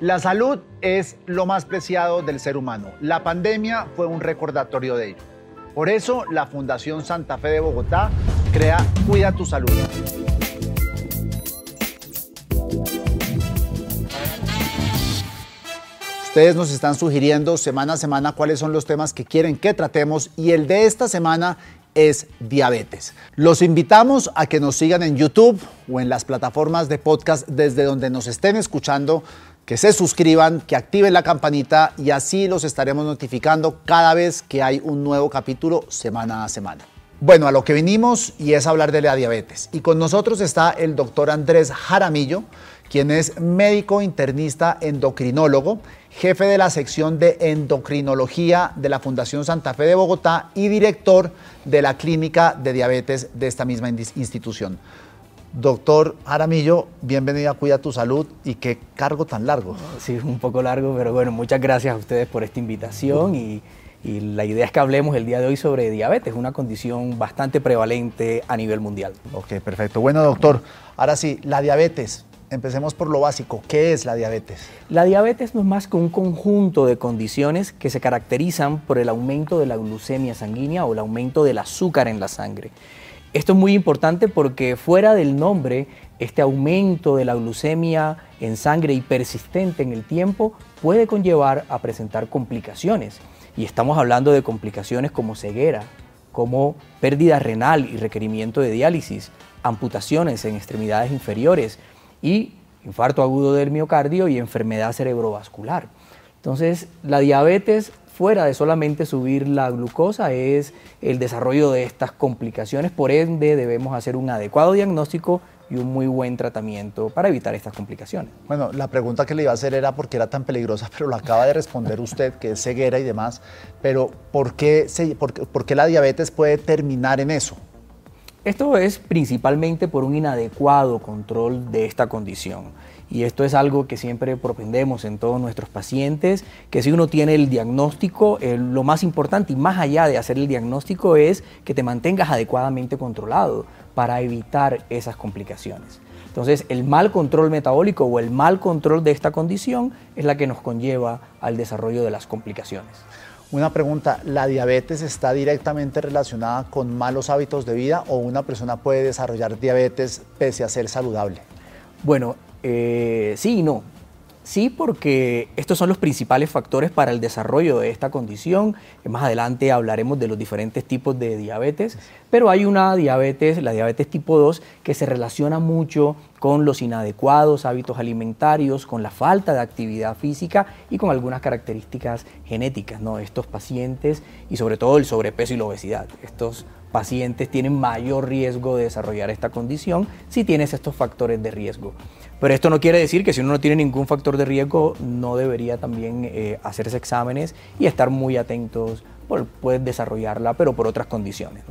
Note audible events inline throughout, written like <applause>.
La salud es lo más preciado del ser humano. La pandemia fue un recordatorio de ello. Por eso, la Fundación Santa Fe de Bogotá crea Cuida tu Salud. Ustedes nos están sugiriendo semana a semana cuáles son los temas que quieren que tratemos y el de esta semana es diabetes. Los invitamos a que nos sigan en YouTube o en las plataformas de podcast desde donde nos estén escuchando, que se suscriban, que activen la campanita y así los estaremos notificando cada vez que hay un nuevo capítulo semana a semana. Bueno, a lo que vinimos y es hablar de la diabetes. Y con nosotros está el doctor Andrés Jaramillo, quien es médico internista endocrinólogo, jefe de la sección de endocrinología de la Fundación Santa Fe de Bogotá y director de la clínica de diabetes de esta misma institución. Doctor Jaramillo, bienvenido a Cuida tu Salud y qué cargo tan largo. Sí, un poco largo, pero bueno, muchas gracias a ustedes por esta invitación y y la idea es que hablemos el día de hoy sobre diabetes, una condición bastante prevalente a nivel mundial. Ok, perfecto. Bueno, doctor, ahora sí, la diabetes. Empecemos por lo básico. ¿Qué es la diabetes? La diabetes no es más que un conjunto de condiciones que se caracterizan por el aumento de la glucemia sanguínea o el aumento del azúcar en la sangre. Esto es muy importante porque fuera del nombre, este aumento de la glucemia en sangre y persistente en el tiempo puede conllevar a presentar complicaciones. Y estamos hablando de complicaciones como ceguera, como pérdida renal y requerimiento de diálisis, amputaciones en extremidades inferiores y infarto agudo del miocardio y enfermedad cerebrovascular. Entonces, la diabetes, fuera de solamente subir la glucosa, es el desarrollo de estas complicaciones. Por ende, debemos hacer un adecuado diagnóstico y un muy buen tratamiento para evitar estas complicaciones. Bueno, la pregunta que le iba a hacer era por qué era tan peligrosa, <laughs> pero lo acaba de responder usted, que es ceguera y demás. Pero ¿por qué, por qué la diabetes puede terminar en eso? Esto es principalmente por un inadecuado control de esta condición. Y esto es algo que siempre propendemos en todos nuestros pacientes, que si uno tiene el diagnóstico, lo más importante y más allá de hacer el diagnóstico es que te mantengas adecuadamente controlado para evitar esas complicaciones. Entonces, el mal control metabólico o el mal control de esta condición es la que nos conlleva al desarrollo de las complicaciones. Una pregunta, ¿la diabetes está directamente relacionada con malos hábitos de vida o una persona puede desarrollar diabetes pese a ser saludable? Bueno, eh, sí y no. Sí, porque estos son los principales factores para el desarrollo de esta condición. Más adelante hablaremos de los diferentes tipos de diabetes, pero hay una diabetes, la diabetes tipo 2, que se relaciona mucho con los inadecuados hábitos alimentarios, con la falta de actividad física y con algunas características genéticas, ¿no? Estos pacientes y sobre todo el sobrepeso y la obesidad. Estos pacientes tienen mayor riesgo de desarrollar esta condición si tienes estos factores de riesgo. Pero esto no quiere decir que si uno no tiene ningún factor de riesgo no debería también eh, hacerse exámenes y estar muy atentos, por, puedes desarrollarla, pero por otras condiciones.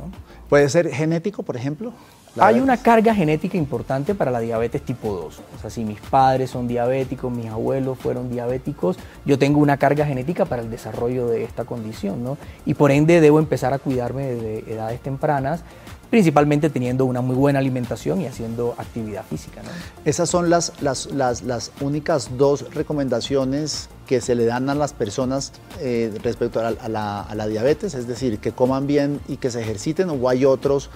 ¿Puede ser genético, por ejemplo? Hay una carga genética importante para la diabetes tipo 2. O sea, si mis padres son diabéticos, mis abuelos fueron diabéticos, yo tengo una carga genética para el desarrollo de esta condición, ¿no? Y por ende debo empezar a cuidarme desde edades tempranas principalmente teniendo una muy buena alimentación y haciendo actividad física. Esas son las, las, las, únicas dos recomendaciones que se le dan a las personas eh, respecto a la, a la, diabetes, es decir, que coman bien y que se ejerciten, o hay otros,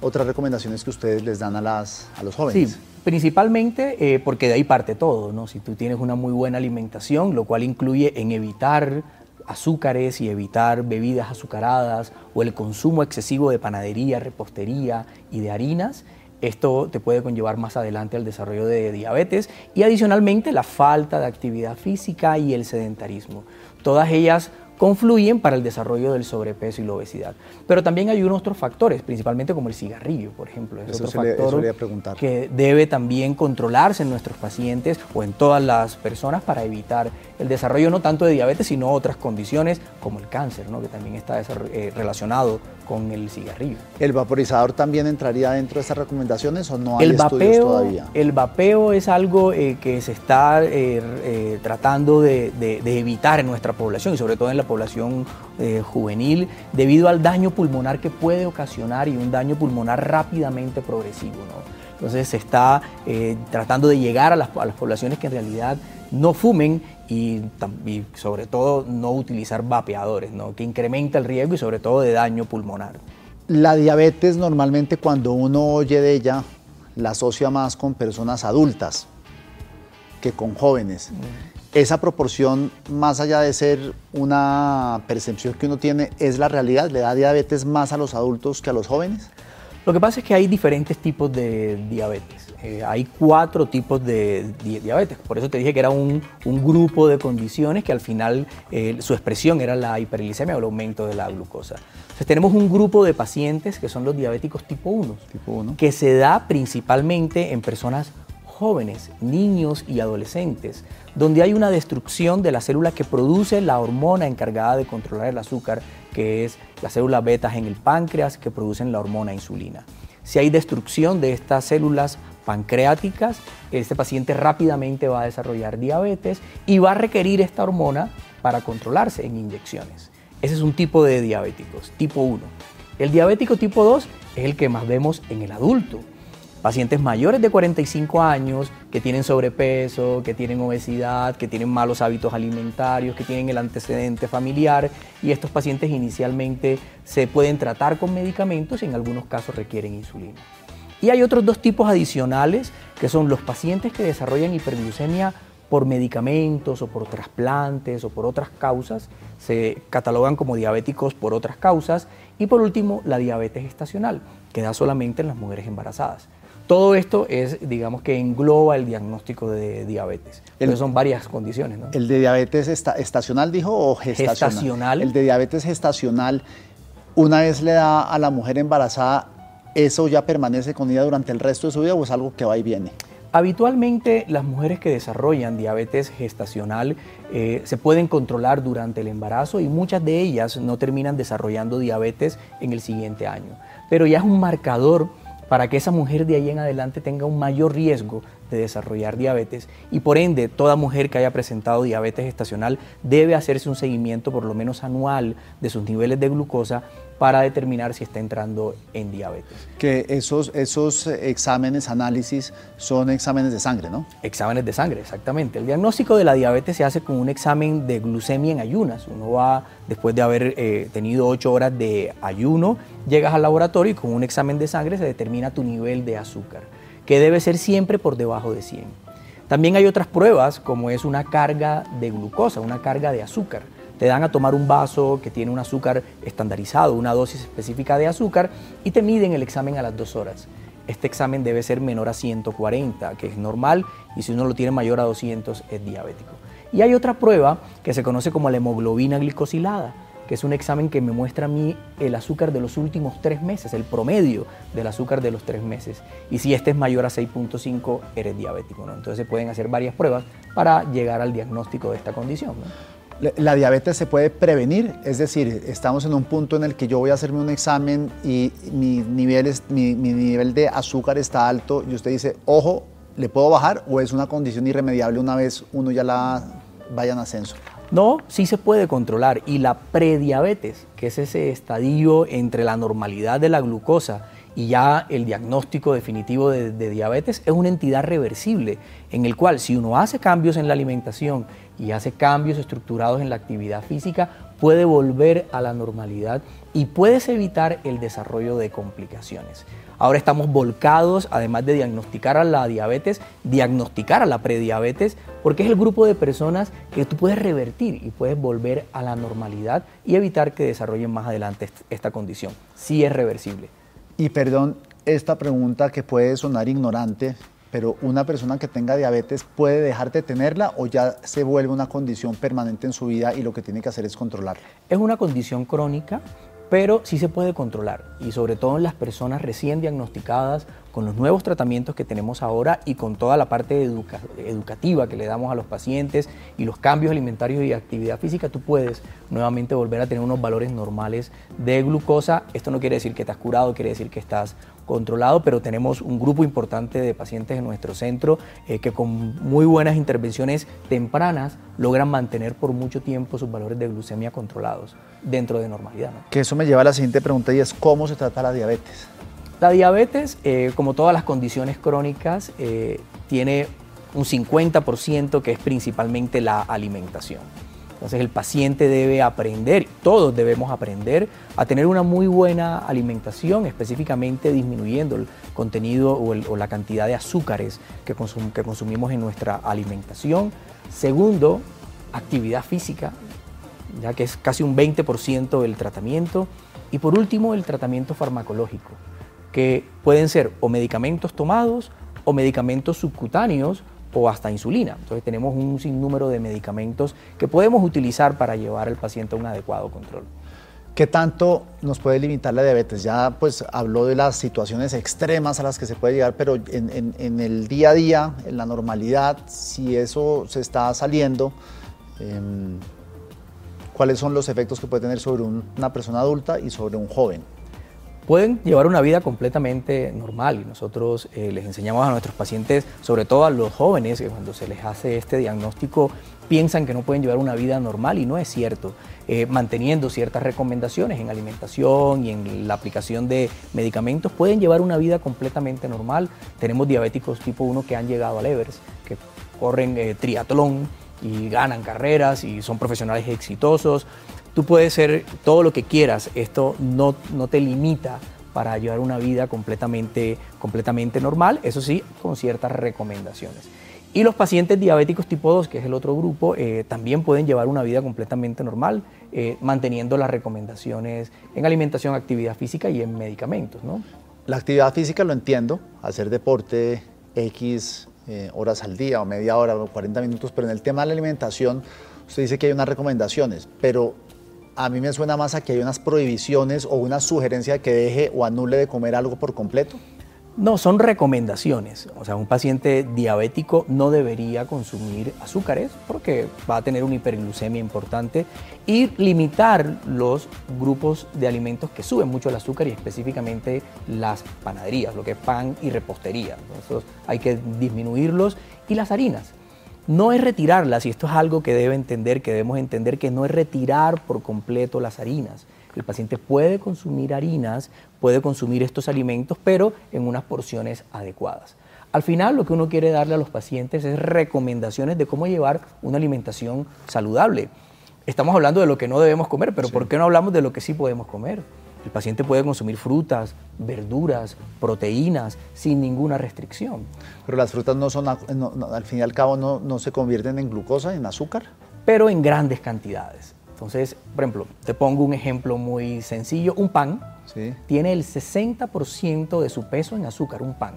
otras recomendaciones que ustedes les dan a, las, a los jóvenes. Sí. Principalmente eh, porque de ahí parte todo, ¿no? Si tú tienes una muy buena alimentación, lo cual incluye en evitar azúcares y evitar bebidas azucaradas o el consumo excesivo de panadería, repostería y de harinas, esto te puede conllevar más adelante al desarrollo de diabetes y adicionalmente la falta de actividad física y el sedentarismo. Todas ellas confluyen para el desarrollo del sobrepeso y la obesidad. Pero también hay unos otros factores, principalmente como el cigarrillo, por ejemplo. Es otro factor que debe también controlarse en nuestros pacientes o en todas las personas para evitar el desarrollo no tanto de diabetes, sino otras condiciones como el cáncer, ¿no? que también está eh, relacionado con el cigarrillo. ¿El vaporizador también entraría dentro de estas recomendaciones o no hay el estudios todavía? El vapeo es algo eh, que se está eh, tratando de, de, evitar en nuestra población y sobre todo en la población juvenil debido al daño pulmonar que puede ocasionar y un daño pulmonar rápidamente progresivo. ¿no? Entonces se está eh, tratando de llegar a las, poblaciones que en realidad no fumen y, sobre todo no utilizar vapeadores, ¿no? que incrementa el riesgo y sobre todo de daño pulmonar. La diabetes normalmente cuando uno oye de ella la asocia más con personas adultas que con jóvenes. Esa proporción, más allá de ser una percepción que uno tiene, es la realidad. ¿Le da diabetes más a los adultos que a los jóvenes? Lo que pasa es que hay diferentes tipos de diabetes. Eh, hay cuatro tipos de diabetes. Por eso te dije que era un, grupo de condiciones que al final eh, su expresión era la hiperglicemia o el aumento de la glucosa. Entonces tenemos un grupo de pacientes que son los diabéticos tipo 1, tipo 1. que se da principalmente en personas jóvenes, niños y adolescentes, donde hay una destrucción de la célula que produce la hormona encargada de controlar el azúcar, que es las células betas en el páncreas que producen la hormona insulina. Si hay destrucción de estas células pancreáticas, este paciente rápidamente va a desarrollar diabetes y va a requerir esta hormona para controlarse en inyecciones. Ese es un tipo de diabéticos, tipo 1. El diabético tipo 2 es el que más vemos en el adulto pacientes mayores de 45 años que tienen sobrepeso, que tienen obesidad, que tienen malos hábitos alimentarios, que tienen el antecedente familiar y estos pacientes inicialmente se pueden tratar con medicamentos y en algunos casos requieren insulina. Y hay otros dos tipos adicionales que son los pacientes que desarrollan hiperglucemia por medicamentos o por trasplantes o por otras causas, se catalogan como diabéticos por otras causas. Y por último, la diabetes estacional, que da solamente en las mujeres embarazadas. Todo esto es, digamos que engloba el diagnóstico de diabetes. Entonces son varias condiciones. ¿no? ¿El de diabetes estacional dijo o gestacional? Gestacional. El de diabetes gestacional, una vez le da a la mujer embarazada, ¿eso ya permanece con ella durante el resto de su vida o es algo que va y viene? Habitualmente las mujeres que desarrollan diabetes gestacional eh, se pueden controlar durante el embarazo y muchas de ellas no terminan desarrollando diabetes en el siguiente año. Pero ya es un marcador para que esa mujer de ahí en adelante tenga un mayor riesgo de desarrollar diabetes y por ende toda mujer que haya presentado diabetes estacional debe hacerse un seguimiento por lo menos anual de sus niveles de glucosa para determinar si está entrando en diabetes. Que esos, esos exámenes, análisis, son exámenes de sangre, ¿no? Exámenes de sangre, exactamente. El diagnóstico de la diabetes se hace con un examen de glucemia en ayunas. Uno va, después de haber eh, tenido ocho horas de ayuno, llegas al laboratorio y con un examen de sangre se determina tu nivel de azúcar, que debe ser siempre por debajo de 100. También hay otras pruebas, como es una carga de glucosa, una carga de azúcar te dan a tomar un vaso que tiene un azúcar estandarizado, una dosis específica de azúcar, y te miden el examen a las dos horas. Este examen debe ser menor a 140, que es normal, y si uno lo tiene mayor a 200 es diabético. Y hay otra prueba que se conoce como la hemoglobina glicosilada, que es un examen que me muestra a mí el azúcar de los últimos tres meses, el promedio del azúcar de los tres meses. Y si este es mayor a 6.5, eres diabético. ¿no? Entonces se pueden hacer varias pruebas para llegar al diagnóstico de esta condición. La diabetes se puede prevenir, es decir, estamos en un punto en el que yo voy a hacerme un examen y mi nivel, mi, nivel de azúcar está alto y usted dice, ojo, ¿le puedo bajar o es una condición irremediable una vez uno ya la vaya en ascenso? No, sí se puede controlar y la prediabetes, que es ese estadio entre la normalidad de la glucosa y ya el diagnóstico definitivo de, diabetes es una entidad reversible en el cual si uno hace cambios en la alimentación y hace cambios estructurados en la actividad física, puede volver a la normalidad y puedes evitar el desarrollo de complicaciones. Ahora estamos volcados, además de diagnosticar a la diabetes, diagnosticar a la prediabetes, porque es el grupo de personas que tú puedes revertir y puedes volver a la normalidad y evitar que desarrollen más adelante esta condición. Sí es reversible. Y perdón, esta pregunta que puede sonar ignorante, pero una persona que tenga diabetes puede dejar de tenerla o ya se vuelve una condición permanente en su vida y lo que tiene que hacer es controlarla. Es una condición crónica, pero sí se puede controlar y sobre todo en las personas recién diagnosticadas con los nuevos tratamientos que tenemos ahora y con toda la parte educativa que le damos a los pacientes y los cambios alimentarios y actividad física, tú puedes nuevamente volver a tener unos valores normales de glucosa. Esto no quiere decir que has curado, quiere decir que estás controlado, pero tenemos un grupo importante de pacientes en nuestro centro eh, que con muy buenas intervenciones tempranas logran mantener por mucho tiempo sus valores de glucemia controlados dentro de normalidad. Que eso me lleva a la siguiente pregunta y es ¿cómo se trata la diabetes? La diabetes, eh, como todas las condiciones crónicas, eh, tiene un 50% que es principalmente la alimentación. Entonces el paciente debe aprender, todos debemos aprender a tener una muy buena alimentación, específicamente disminuyendo el contenido o, la cantidad de azúcares que, que consumimos en nuestra alimentación. Segundo, actividad física, ya que es casi un 20% del tratamiento. Y por último, el tratamiento farmacológico, que pueden ser o medicamentos tomados o medicamentos subcutáneos o hasta insulina. Entonces tenemos un sinnúmero de medicamentos que podemos utilizar para llevar al paciente a un adecuado control. ¿Qué tanto nos puede limitar la diabetes? Ya pues habló de las situaciones extremas a las que se puede llegar, pero en, el día a día, en la normalidad, si eso se está saliendo, em, ¿cuáles son los efectos que puede tener sobre una persona adulta y sobre un joven? pueden llevar una vida completamente normal y nosotros eh, les enseñamos a nuestros pacientes, sobre todo a los jóvenes, que cuando se les hace este diagnóstico piensan que no pueden llevar una vida normal y no es cierto. Eh, manteniendo ciertas recomendaciones en alimentación y en la aplicación de medicamentos pueden llevar una vida completamente normal. Tenemos diabéticos tipo 1 que han llegado al Everest, que corren eh, triatlón y ganan carreras y son profesionales exitosos. Tú puedes ser todo lo que quieras, esto no, no te limita para llevar una vida completamente, completamente normal, eso sí, con ciertas recomendaciones. Y los pacientes diabéticos tipo 2, que es el otro grupo, eh, también pueden llevar una vida completamente normal, eh, manteniendo las recomendaciones en alimentación, actividad física y en medicamentos. ¿no? La actividad física lo entiendo, hacer deporte X eh, horas al día o media hora o 40 minutos, pero en el tema de la alimentación, usted dice que hay unas recomendaciones, pero a mí me suena más a que hay unas prohibiciones o una sugerencia de que deje o anule de comer algo por completo. No, son recomendaciones. O sea, un paciente diabético no debería consumir azúcares porque va a tener una hiperglucemia importante y limitar los grupos de alimentos que suben mucho el azúcar y específicamente las panaderías, lo que es pan y repostería. Entonces hay que disminuirlos y las harinas no es retirarlas, y esto es algo que debe entender, que debemos entender que no es retirar por completo las harinas. El paciente puede consumir harinas, puede consumir estos alimentos, pero en unas porciones adecuadas. Al final lo que uno quiere darle a los pacientes es recomendaciones de cómo llevar una alimentación saludable. Estamos hablando de lo que no debemos comer, pero ¿por qué no hablamos de lo que sí podemos comer? El paciente puede consumir frutas, verduras, proteínas sin ninguna restricción. Pero las frutas no son, al fin y al cabo, no, no se convierten en glucosa, en azúcar. Pero en grandes cantidades. Entonces, por ejemplo, te pongo un ejemplo muy sencillo. Un pan tiene el 60% de su peso en azúcar, un pan.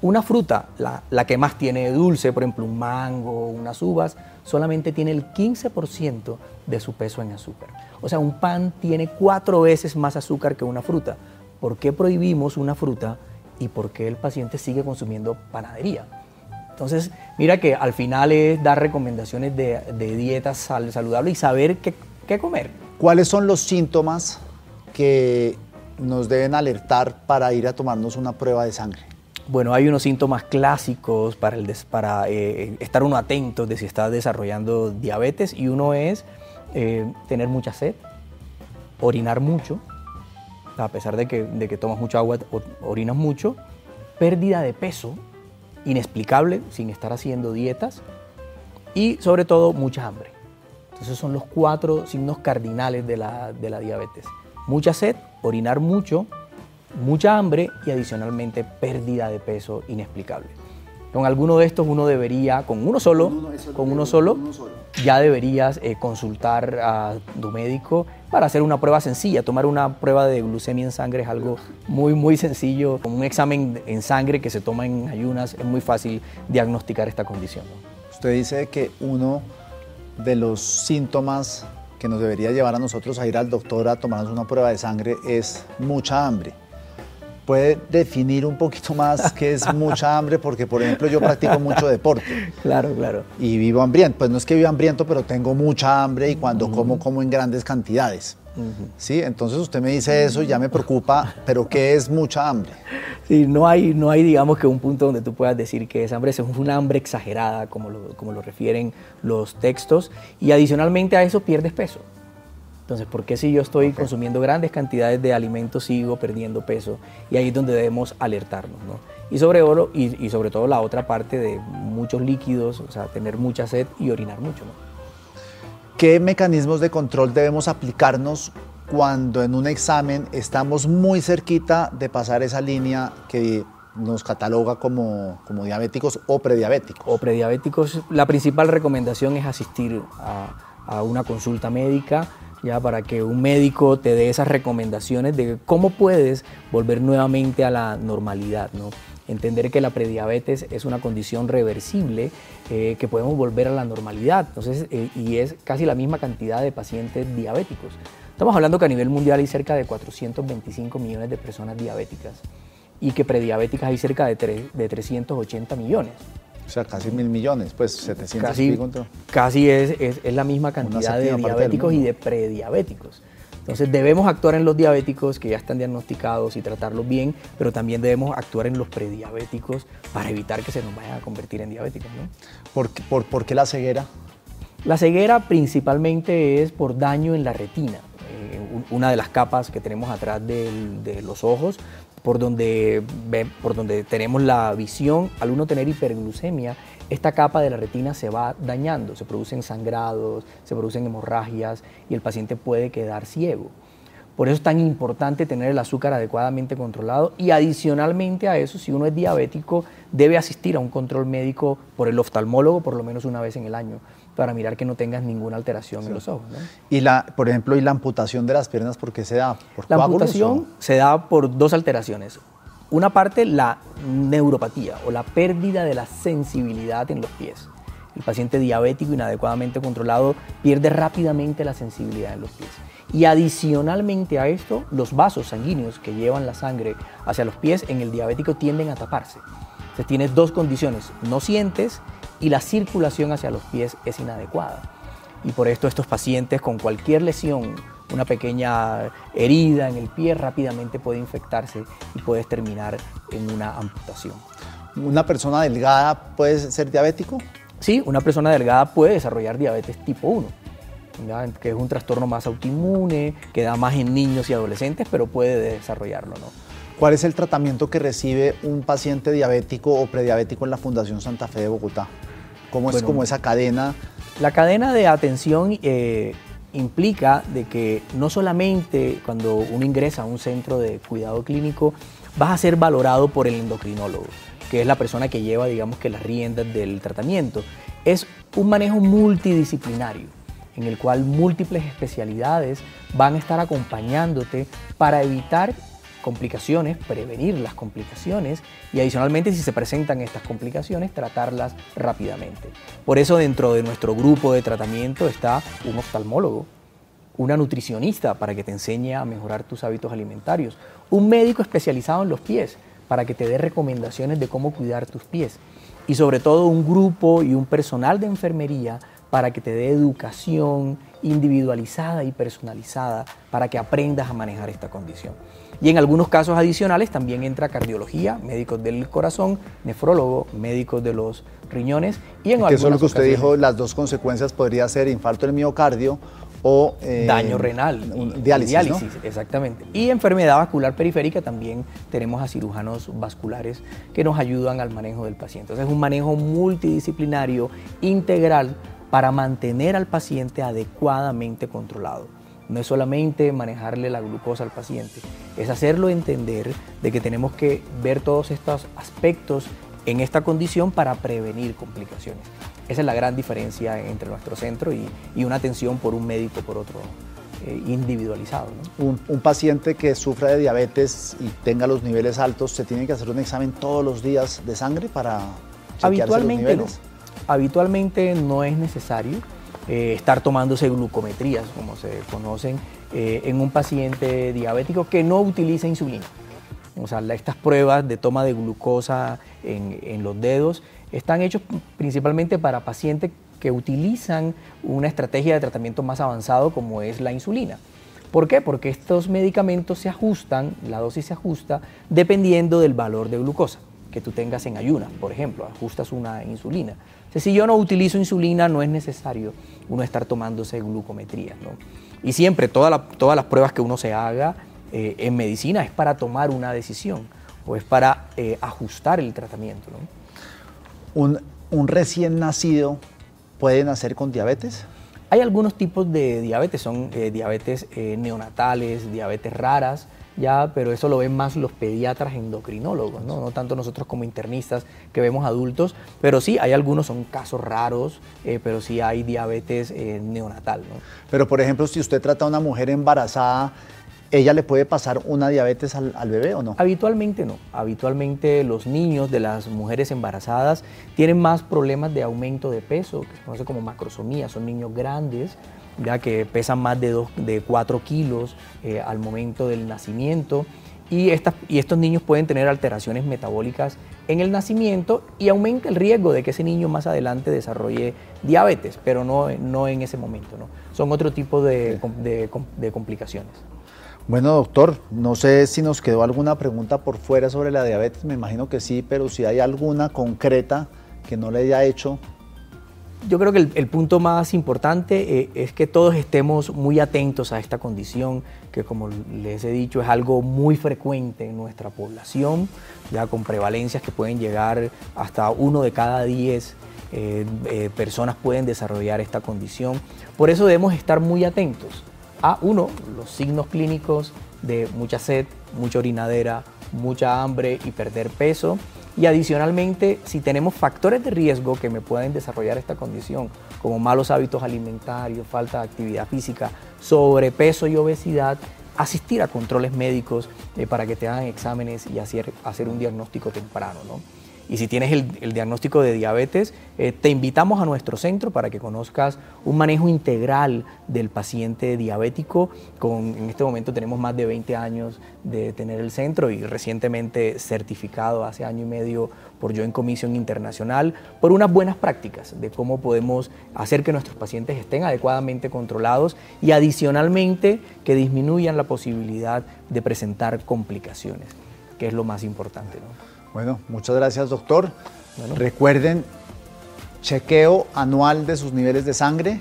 Una fruta, la, la, que más tiene dulce, por ejemplo, un mango, unas uvas, solamente tiene el 15% de su peso en azúcar. O sea, un pan tiene cuatro veces más azúcar que una fruta. ¿Por qué prohibimos una fruta y por qué el paciente sigue consumiendo panadería? Entonces, mira que al final es dar recomendaciones de, de dieta saludable y saber qué, qué comer. ¿Cuáles son los síntomas que nos deben alertar para ir a tomarnos una prueba de sangre? Bueno, hay unos síntomas clásicos para, el para eh, estar uno atento de si está desarrollando diabetes y uno es eh, tener mucha sed, orinar mucho, a pesar de que, de que tomas mucha agua, orinas mucho, pérdida de peso, inexplicable, sin estar haciendo dietas, y sobre todo mucha hambre. Esos son los cuatro signos cardinales de la, de la diabetes. Mucha sed, orinar mucho, mucha hambre y adicionalmente pérdida de peso inexplicable. Con alguno de estos uno debería, con uno solo, con uno solo, ya deberías eh, consultar a tu médico para hacer una prueba sencilla. Tomar una prueba de glucemia en sangre es algo muy, muy sencillo. Con un examen en sangre que se toma en ayunas es muy fácil diagnosticar esta condición. Usted dice que uno de los síntomas que nos debería llevar a nosotros a ir al doctor a tomarnos una prueba de sangre es mucha hambre puede definir un poquito más qué es mucha hambre, porque por ejemplo yo practico mucho deporte. Claro, claro. Y vivo hambriento. Pues no es que viva hambriento, pero tengo mucha hambre y cuando como, como en grandes cantidades. ¿Sí? Entonces usted me dice eso y ya me preocupa, pero ¿qué es mucha hambre? Sí, no hay, no hay, digamos que un punto donde tú puedas decir que es hambre, es una hambre exagerada, como lo, como lo refieren los textos, y adicionalmente a eso pierdes peso. Entonces, ¿por qué si yo estoy consumiendo grandes cantidades de alimentos sigo perdiendo peso? Y ahí es donde debemos alertarnos, ¿no? Y sobre, oro, y, sobre todo la otra parte de muchos líquidos, o sea, tener mucha sed y orinar mucho, ¿no? ¿Qué mecanismos de control debemos aplicarnos cuando en un examen estamos muy cerquita de pasar esa línea que nos cataloga como, como diabéticos o prediabéticos? O prediabéticos, la principal recomendación es asistir a, a una consulta médica ya para que un médico te dé esas recomendaciones de cómo puedes volver nuevamente a la normalidad, ¿no? Entender que la prediabetes es una condición reversible, eh, que podemos volver a la normalidad, entonces, eh, y es casi la misma cantidad de pacientes diabéticos. Estamos hablando que a nivel mundial hay cerca de 425 millones de personas diabéticas y que prediabéticas hay cerca de, de 380 millones. O sea, casi mil millones, pues 700 casi, casi es, es, la misma cantidad de diabéticos y de prediabéticos. Entonces debemos actuar en los diabéticos que ya están diagnosticados y tratarlos bien, pero también debemos actuar en los prediabéticos para evitar que se nos vayan a convertir en diabéticos. ¿no? ¿Por, por, por qué la ceguera? La ceguera principalmente es por daño en la retina, eh, una de las capas que tenemos atrás de los ojos, por donde, por donde tenemos la visión, al uno tener hiperglucemia, esta capa de la retina se va dañando, se producen sangrados, se producen hemorragias y el paciente puede quedar ciego. Por eso es tan importante tener el azúcar adecuadamente controlado y adicionalmente a eso, si uno es diabético, debe asistir a un control médico por el oftalmólogo por lo menos una vez en el año para mirar que no tengas ninguna alteración en los ojos. Y la, por ejemplo, y la amputación de las piernas, ¿por qué se da? ¿Por la amputación se da por dos alteraciones. Una parte, la neuropatía o la pérdida de la sensibilidad en los pies. El paciente diabético inadecuadamente controlado pierde rápidamente la sensibilidad en los pies. Y adicionalmente a esto, los vasos sanguíneos que llevan la sangre hacia los pies en el diabético tienden a taparse. Entonces tienes dos condiciones, no sientes y la circulación hacia los pies es inadecuada. Y por esto estos pacientes con cualquier lesión, una pequeña herida en el pie rápidamente puede infectarse y puedes terminar en una amputación. ¿Una persona delgada puede ser diabético? Sí, una persona delgada puede desarrollar diabetes tipo 1, que es un trastorno más autoinmune, que da más en niños y adolescentes, pero puede desarrollarlo. ¿no? ¿Cuál es el tratamiento que recibe un paciente diabético o prediabético en la Fundación Santa Fe de Bogotá? ¿Cómo es como esa cadena? La cadena de atención eh, implica de que no solamente cuando uno ingresa a un centro de cuidado clínico vas a ser valorado por el endocrinólogo, que es la persona que lleva, digamos que las riendas del tratamiento. Es un manejo multidisciplinario en el cual múltiples especialidades van a estar acompañándote para evitar complicaciones, prevenir las complicaciones y adicionalmente si se presentan estas complicaciones, tratarlas rápidamente. Por eso dentro de nuestro grupo de tratamiento está un oftalmólogo, una nutricionista para que te enseñe a mejorar tus hábitos alimentarios, un médico especializado en los pies para que te dé recomendaciones de cómo cuidar tus pies y sobre todo un grupo y un personal de enfermería para que te dé educación individualizada y personalizada para que aprendas a manejar esta condición. Y en algunos casos adicionales también entra cardiología, médicos del corazón, nefrólogo, médicos de los riñones y en que Eso es lo que usted dijo, las dos consecuencias podría ser infarto del miocardio o eh, daño renal, diálisis, diálisis exactamente. Y enfermedad vascular periférica también tenemos a cirujanos vasculares que nos ayudan al manejo del paciente. Entonces es un manejo multidisciplinario, integral para mantener al paciente adecuadamente controlado. No es solamente manejarle la glucosa al paciente, es hacerlo entender de que tenemos que ver todos estos aspectos en esta condición para prevenir complicaciones. Esa es la gran diferencia entre nuestro centro y, una atención por un médico por otro eh, individualizado. Un, un, paciente que sufra de diabetes y tenga los niveles altos, ¿se tiene que hacer un examen todos los días de sangre para Habitualmente los niveles? Habitualmente no es necesario eh, estar tomándose glucometrías, como se conocen, eh, en un paciente diabético que no utiliza insulina. O sea, estas pruebas de toma de glucosa en, en los dedos están hechos principalmente para pacientes que utilizan una estrategia de tratamiento más avanzado como es la insulina. ¿Por qué? Porque estos medicamentos se ajustan, la dosis se ajusta dependiendo del valor de glucosa. Que tú tengas en ayunas, por ejemplo, ajustas una insulina. si yo no utilizo insulina, no es necesario uno estar tomándose glucometría. Y siempre, todas las pruebas que uno se haga eh, en medicina es para tomar una decisión o es para eh, ajustar el tratamiento. Un, un recién nacido puede nacer con diabetes? Hay algunos tipos de diabetes, son eh, diabetes eh, neonatales, diabetes raras, ya, pero eso lo ven más los pediatras endocrinólogos, ¿no? no tanto nosotros como internistas que vemos adultos, pero sí, hay algunos, son casos raros, eh, pero sí hay diabetes neonatal. ¿no? Pero por ejemplo, si usted trata a una mujer embarazada, ¿Ella le puede pasar una diabetes al, bebé o no? Habitualmente no. Habitualmente los niños de las mujeres embarazadas tienen más problemas de aumento de peso, que se conoce como macrosomía. Son niños grandes, ya que pesan más de, de 4 kilos eh, al momento del nacimiento. Y, y estos niños pueden tener alteraciones metabólicas en el nacimiento y aumenta el riesgo de que ese niño más adelante desarrolle diabetes, pero no, no en ese momento. ¿no? Son otro tipo de, de complicaciones. Bueno, doctor, no sé si nos quedó alguna pregunta por fuera sobre la diabetes, me imagino que sí, pero si hay alguna concreta que no le haya hecho. Yo creo que el, punto más importante eh, es que todos estemos muy atentos a esta condición, que como les he dicho es algo muy frecuente en nuestra población, ya con prevalencias que pueden llegar hasta uno de cada diez eh, eh, personas pueden desarrollar esta condición. Por eso debemos estar muy atentos a uno, los signos clínicos de mucha sed, mucha orinadera, mucha hambre y perder peso. Y adicionalmente, si tenemos factores de riesgo que me pueden desarrollar esta condición, como malos hábitos alimentarios, falta de actividad física, sobrepeso y obesidad, asistir a controles médicos eh, para que te hagan exámenes y hacer, hacer un diagnóstico temprano. ¿no? Y si tienes el, diagnóstico de diabetes, eh, te invitamos a nuestro centro para que conozcas un manejo integral del paciente diabético. Con, en este momento tenemos más de 20 años de tener el centro y recientemente certificado hace año y medio por Joint Commission Internacional por unas buenas prácticas de cómo podemos hacer que nuestros pacientes estén adecuadamente controlados y adicionalmente que disminuyan la posibilidad de presentar complicaciones, que es lo más importante. Bueno, muchas gracias, doctor. Recuerden, chequeo anual de sus niveles de sangre.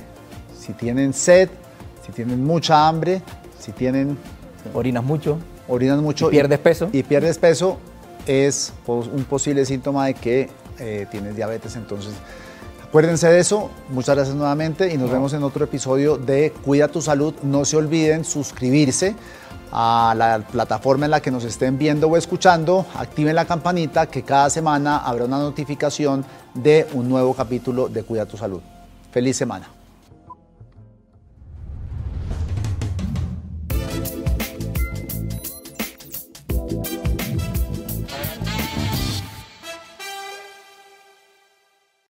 Si tienen sed, si tienen mucha hambre, si tienen... Orinas mucho. Orinas mucho. Y pierdes peso. Y pierdes peso, es un posible síntoma de que eh, tienes diabetes. Entonces, acuérdense de eso. Muchas gracias nuevamente y nos vemos en otro episodio de Cuida tu Salud. No se olviden suscribirse a la plataforma en la que nos estén viendo o escuchando, activen la campanita que cada semana habrá una notificación de un nuevo capítulo de Cuida tu Salud. Feliz semana.